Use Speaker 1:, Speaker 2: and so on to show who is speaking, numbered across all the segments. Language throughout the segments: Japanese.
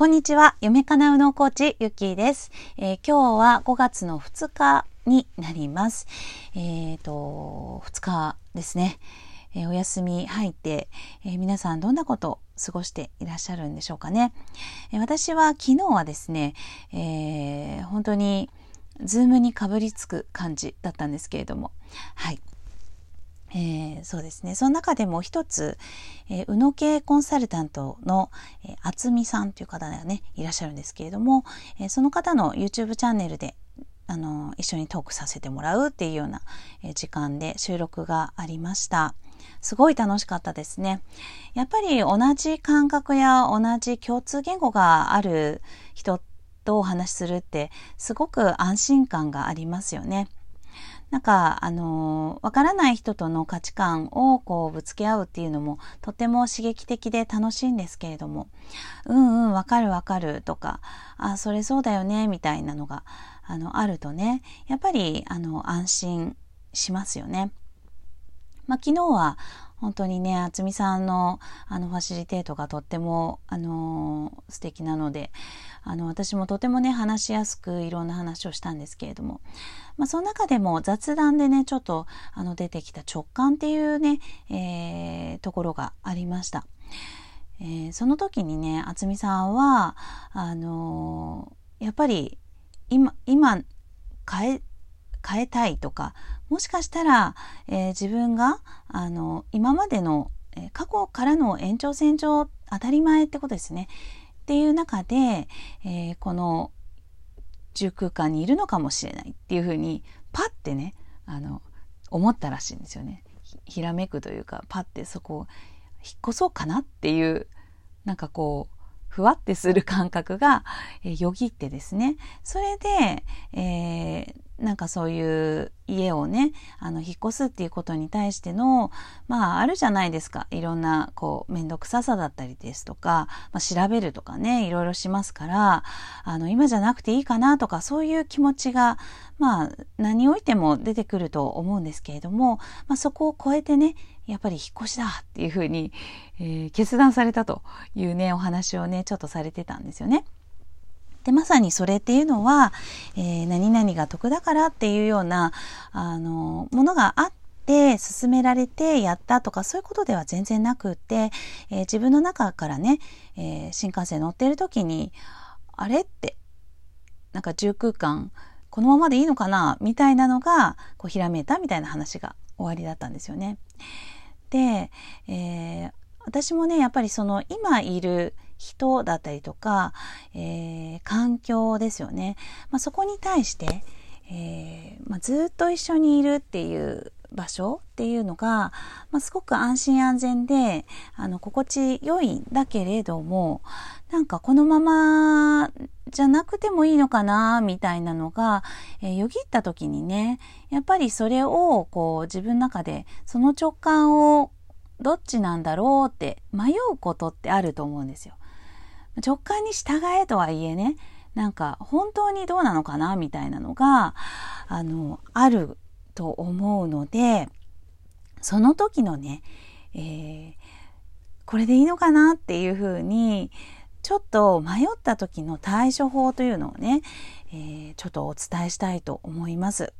Speaker 1: こんにちは。夢かなうのコーチ、ゆきです、えー、今日は5月の2日になります。えっ、ー、と、2日ですね。えー、お休み入って、え皆さんどんなことを過ごしていらっしゃるんでしょうかね。え私は昨日はですね、え本当にズームにかぶりつく感じだったんですけれども、はい。えー、そうですね。その中でも一つ、えー、宇野系コンサルタントの、えー、厚美さんという方がね、いらっしゃるんですけれども、えー、その方の YouTube チャンネルで、あの、一緒にトークさせてもらうっていうような、え、時間で収録がありました。すごい楽しかったですね。やっぱり同じ感覚や同じ共通言語がある人とお話しするってすごく安心感がありますよね。なんか、あのわからない人との価値観をこうぶつけ合うっていうのもとても刺激的で楽しいんですけれども、うんうん、わかるわかるとか、あ、それそうだよね、みたいなのが、あの、あるとね、やっぱり、あの、安心しますよね。まあ、昨日は本当にね、厚美さんのあのファシリテートがとっても、あのー、素敵なので、あの、私もとてもね、話しやすくいろんな話をしたんですけれども、まあ、その中でも雑談でね、ちょっと、あの、出てきた直感っていうね、えー、ところがありました。えー、その時にね、厚美さんは、あのー、やっぱり、今、今、変え、変えたいとか、もしかしたら、えー、自分が、あの、今までの、えー、過去からの延長線上当たり前ってことですね。っていう中で、えー、この宙空間にいるのかもしれないっていうふうに、パッてね、あの、思ったらしいんですよね。ひらめくというか、パッてそこを引っ越そうかなっていう、なんかこう、ふわってする感覚が、え、よぎってですね。それで、えー、なんかそういう家をね、あの、引っ越すっていうことに対しての、まあ、あるじゃないですか。いろんな、こう、めんどくささだったりですとか、まあ、調べるとかね、いろいろしますから、あの、今じゃなくていいかなとか、そういう気持ちが、まあ、何においても出てくると思うんですけれども、まあ、そこを超えてね、やっぱり引っ越しだっていうふうに、えー、決断されたというね、お話をね、ちょっとされてたんですよね。で、まさにそれっていうのは、えー、何々が得だからっていうような、あの、ものがあって、進められてやったとかそういうことでは全然なくって、えー、自分の中からね、えー、新幹線乗ってる時に、あれって、なんか住空間、このままでいいのかなみたいなのが、こう、ひらめいたみたいな話が終わりだったんですよね。で、えー、私もね、やっぱりその今いる人だったりとか、えー、環境ですよね。まあ、そこに対して、えー、まあ、ずっと一緒にいるっていう場所っていうのが、まあ、すごく安心安全で、あの、心地良いんだけれども、なんかこのままじゃなくてもいいのかな、みたいなのが、えー、よぎった時にね、やっぱりそれを、こう、自分の中で、その直感をどっちなんだろうって迷うことってあると思うんですよ。直感に従えとはいえね、なんか本当にどうなのかなみたいなのが、あの、あると思うので、その時のね、えー、これでいいのかなっていうふうに、ちょっと迷った時の対処法というのをね、えー、ちょっとお伝えしたいと思います。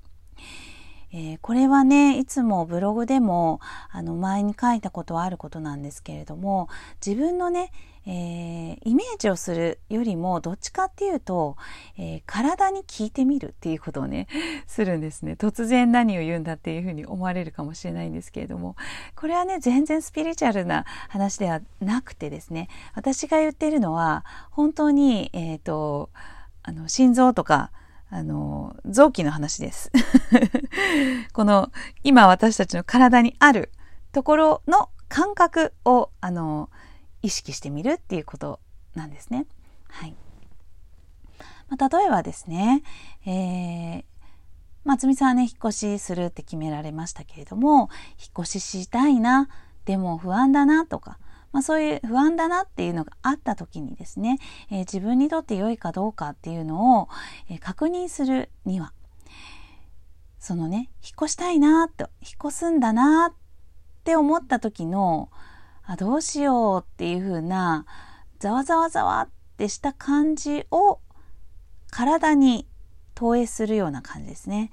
Speaker 1: えー、これはね、いつもブログでも、あの、前に書いたことはあることなんですけれども、自分のね、えー、イメージをするよりもどっちかっていうと、えー、体に聞いてみるっていうことをね するんですね。突然何を言うんだっていうふうに思われるかもしれないんですけれども。これはね全然スピリチュアルな話ではなくてですね。私が言っているのは本当にえ、ー、とあの心臓とかあの、臓器の話です。この、今私たちの体にあるところの感覚を、あの、意識してみるっていうことなんですね。はい。まあ、例えばですね、えー、松見さんはね、引っ越しするって決められましたけれども、引っ越ししたいな、でも不安だなとか、まあ、そういう不安だなっていうのがあった時にですね、えー、自分にとって良いかどうかっていうのを、え、確認するには、そのね、引っ越したいなと、引っ越すんだなって思った時の、あ、どうしようっていうふうな、ざわざわざわってした感じを体に投影するような感じですね。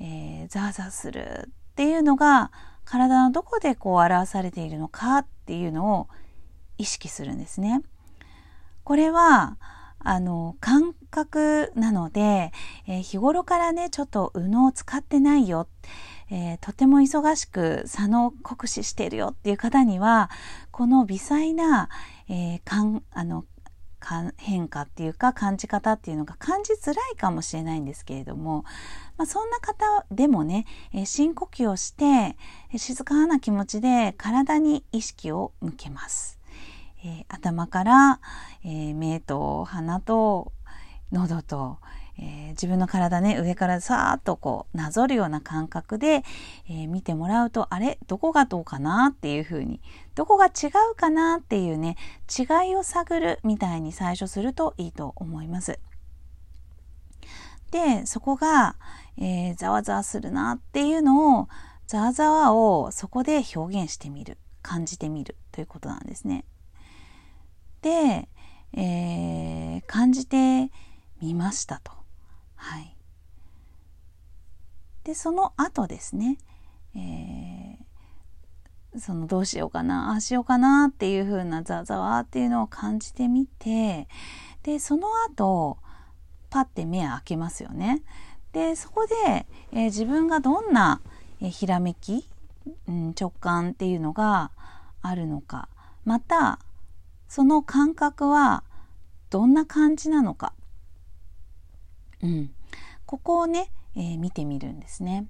Speaker 1: えー、ザーザーするっていうのが体のどこでこう表されているのかっていうのを意識するんですね。これはあの感覚なので、えー、日頃からねちょっと右脳を使ってないよ、えー、とても忙しく左脳酷使しているよっていう方にはこの微細な、えー、かんあの変化っていうか感じ方っていうのが感じづらいかもしれないんですけれども、まあ、そんな方でもね、えー、深呼吸をして静かな気持ちで体に意識を向けます。えー、頭から、えー、目と鼻と喉と、えー、自分の体ね上からさーっとこうなぞるような感覚で、えー、見てもらうとあれどこがどうかなっていうふうにどこが違うかなっていうね違いを探るみたいに最初するといいと思います。でそこが、えー、ざわざわするなっていうのをざわざわをそこで表現してみる感じてみるということなんですね。で、えー、感じてみましたと。はい。で、その後ですね、えー、そのどうしようかな、ああしようかなっていう風なざざわっていうのを感じてみて、で、その後、パッて目開けますよね。で、そこで、えー、自分がどんな、えー、ひらめき、うん、直感っていうのがあるのか、また、その感覚はどんな感じなのか、うん、ここをね、えー、見てみるんですね。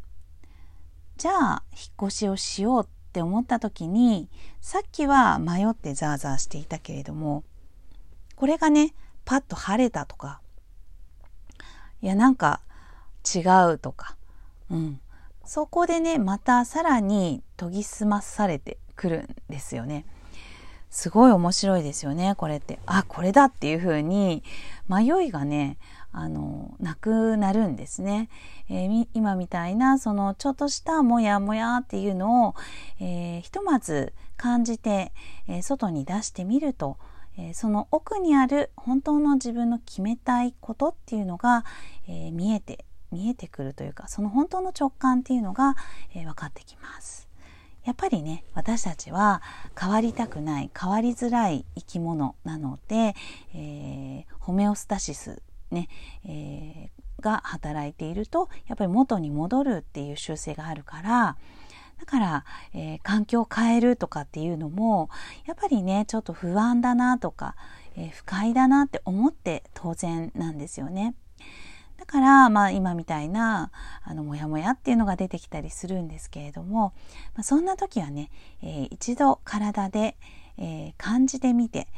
Speaker 1: じゃあ引っ越しをしようって思った時にさっきは迷ってザーザーしていたけれどもこれがねパッと晴れたとかいやなんか違うとか、うん、そこでねまたさらに研ぎ澄まされてくるんですよね。すごい面白いですよねこれってあこれだっていう風に迷いがねあのなくなるんですね、えー、今みたいなそのちょっとしたモヤモヤっていうのを、えー、ひとまず感じて、えー、外に出してみると、えその奥にある本当の自分の決めたいことっていうのが、え見えて見えてくるというかその本当の直感っていうのが、え分かってきます。やっぱりね私たちは変わりたくない変わりづらい生き物なので、えー、ホメオスタシスね、えー、が働いているとやっぱり元に戻るっていう習性があるからだから、えー、環境を変えるとかっていうのもやっぱりねちょっと不安だなとか、えー、不快だなって思って当然なんですよね。だから、まあ、今みたいなあのモヤモヤっていうのが出てきたりするんですけれども、まあ、そんな時はね、えー、一度体で、えー、感じてみて、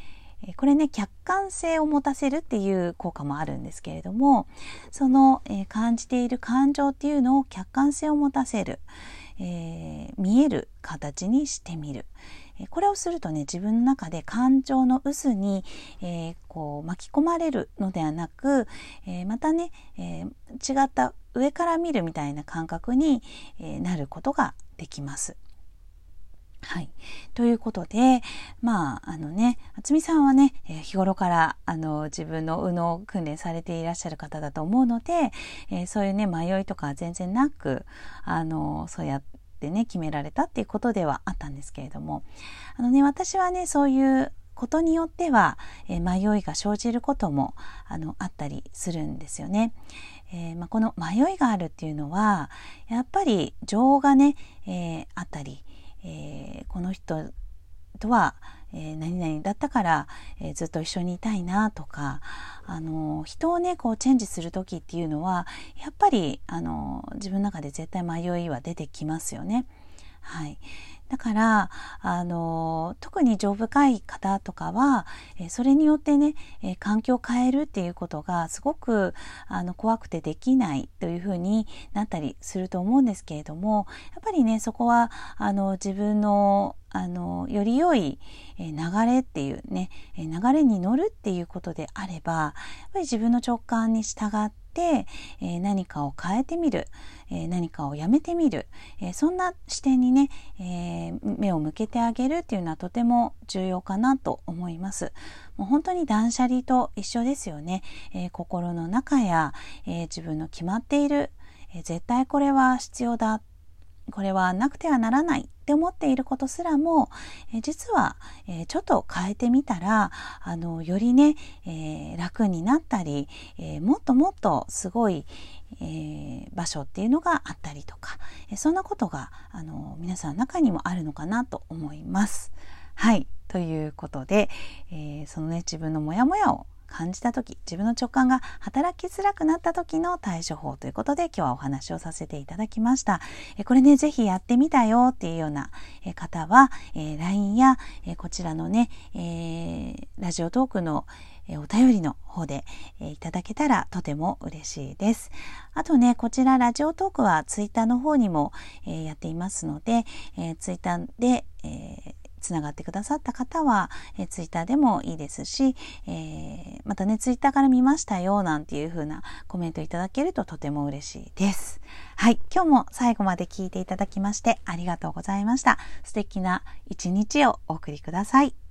Speaker 1: これね客観性を持たせるっていう効果もあるんですけれどもその、え、感じている感情っていうのを客観性を持たせる、えー、見える形にしてみる。これをするとね自分の中で感情の渦に、えー、こう巻き込まれるのではなく、えー、またね、えー、違った上から見るみたいな感覚に、えなることができます。はい。ということで、まあ、あのね、渥美さんはね、えー、日頃から、あの、自分の右脳訓練されていらっしゃる方だと思うので、えー、そういうね、迷いとか全然なく、あの、そうやってね、決められたっていうことではあったんですけれども、あのね、私はね、そういうことによっては、えー、迷いが生じることも、あの、あったりするんですよね。えー、まあ、この迷いがあるっていうのは、やっぱり情がね、えー、あったり、えー、この人とは、えー、何々だったから、えー、ずっと一緒にいたいなとか、あの人をねこうチェンジする時っていうのはやっぱり、あの自分の中で絶対迷いは出てきますよね。はい、だからあの特に情深い方とかは、えそれによってね、え環境を変えるっていうことがすごくあの怖くてできないというふうになったりすると思うんですけれどもやっぱりねそこはあの自分のあのより良い流れっていうね流れに乗るっていうことであればやっぱり自分の直感に従ってて、えー、何かを変えてみる、えー、何かをやめてみる、えそんな視点にね、え目を向けてあげるっていうのはとても重要かなと思います。もう本当に断捨離と一緒ですよね。え心の中や、え自分の決まっている、え絶対これは必要だ。これはなくてはならない。って思っていることすらも、え実は、えちょっと変えてみたらあのよりね、え、楽になったり、え、もっともっとすごい、えー、場所っていうのがあったりとか、えそんなことがあの皆さんの中にもあるのかなと思います。はいということで、えそのね自分のモヤモヤを感じた時自分の直感が働きづらくなった時の対処法ということで今日はお話をさせていただきましたえこれねぜひやってみたよっていうような方は、え LINE や、えこちらのね、えー、ラジオトークのお便りの方でいただけたらとても嬉しいです。あとね、こちらラジオトークはツイッターの方にもやっていますので、ツイッターでつながってくださった方は、えー、ツイッターでもいいですし、えー、またね、ツイッターから見ましたよ、なんていう風なコメントいただけるととても嬉しいです。はい、今日も最後まで聞いていただきましてありがとうございました。素敵な一日をお送りください。